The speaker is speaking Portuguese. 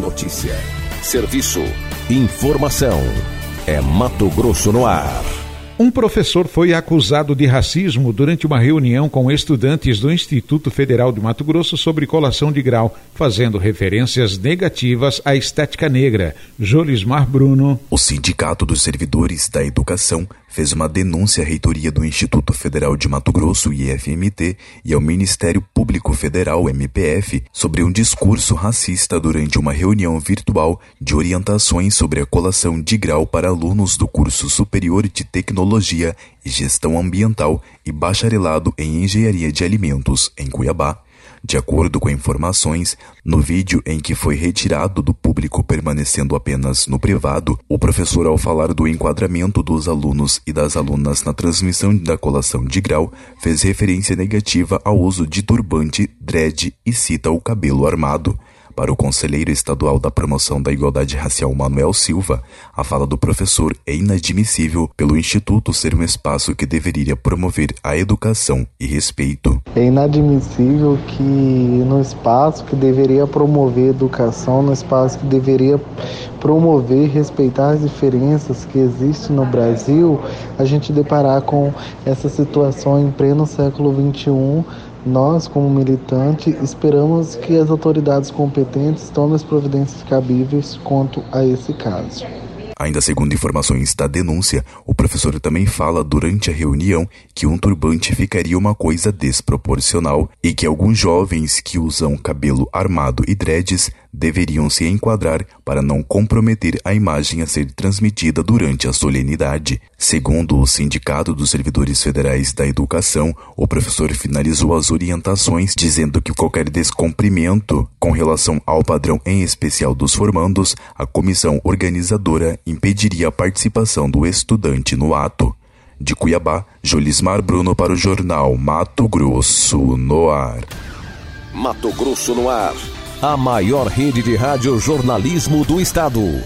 Notícia, serviço, informação. É Mato Grosso no ar. Um professor foi acusado de racismo durante uma reunião com estudantes do Instituto Federal de Mato Grosso sobre colação de grau, fazendo referências negativas à estética negra. Jolismar Bruno. O Sindicato dos Servidores da Educação fez uma denúncia à reitoria do Instituto Federal de Mato Grosso, IFMT, e ao Ministério Público Federal, MPF, sobre um discurso racista durante uma reunião virtual de orientações sobre a colação de grau para alunos do curso superior de Tecnologia e Gestão Ambiental e bacharelado em Engenharia de Alimentos, em Cuiabá. De acordo com informações, no vídeo em que foi retirado do público permanecendo apenas no privado, o professor, ao falar do enquadramento dos alunos e das alunas na transmissão da colação de grau, fez referência negativa ao uso de turbante, dread e cita o cabelo armado. Para o conselheiro estadual da promoção da igualdade racial Manuel Silva, a fala do professor é inadmissível pelo Instituto ser um espaço que deveria promover a educação e respeito. É inadmissível que no espaço que deveria promover educação, no espaço que deveria promover respeitar as diferenças que existem no Brasil, a gente deparar com essa situação em pleno século XXI nós, como militante, esperamos que as autoridades competentes tomem as providências cabíveis quanto a esse caso. Ainda segundo informações da denúncia, o professor também fala durante a reunião que um turbante ficaria uma coisa desproporcional e que alguns jovens que usam cabelo armado e dreads deveriam se enquadrar para não comprometer a imagem a ser transmitida durante a solenidade. Segundo o Sindicato dos Servidores Federais da Educação, o professor finalizou as orientações dizendo que qualquer descumprimento com relação ao padrão em especial dos formandos, a comissão organizadora impediria a participação do estudante no ato. De Cuiabá, Jolismar Bruno para o jornal Mato Grosso no ar. Mato Grosso no ar. A maior rede de rádio jornalismo do estado.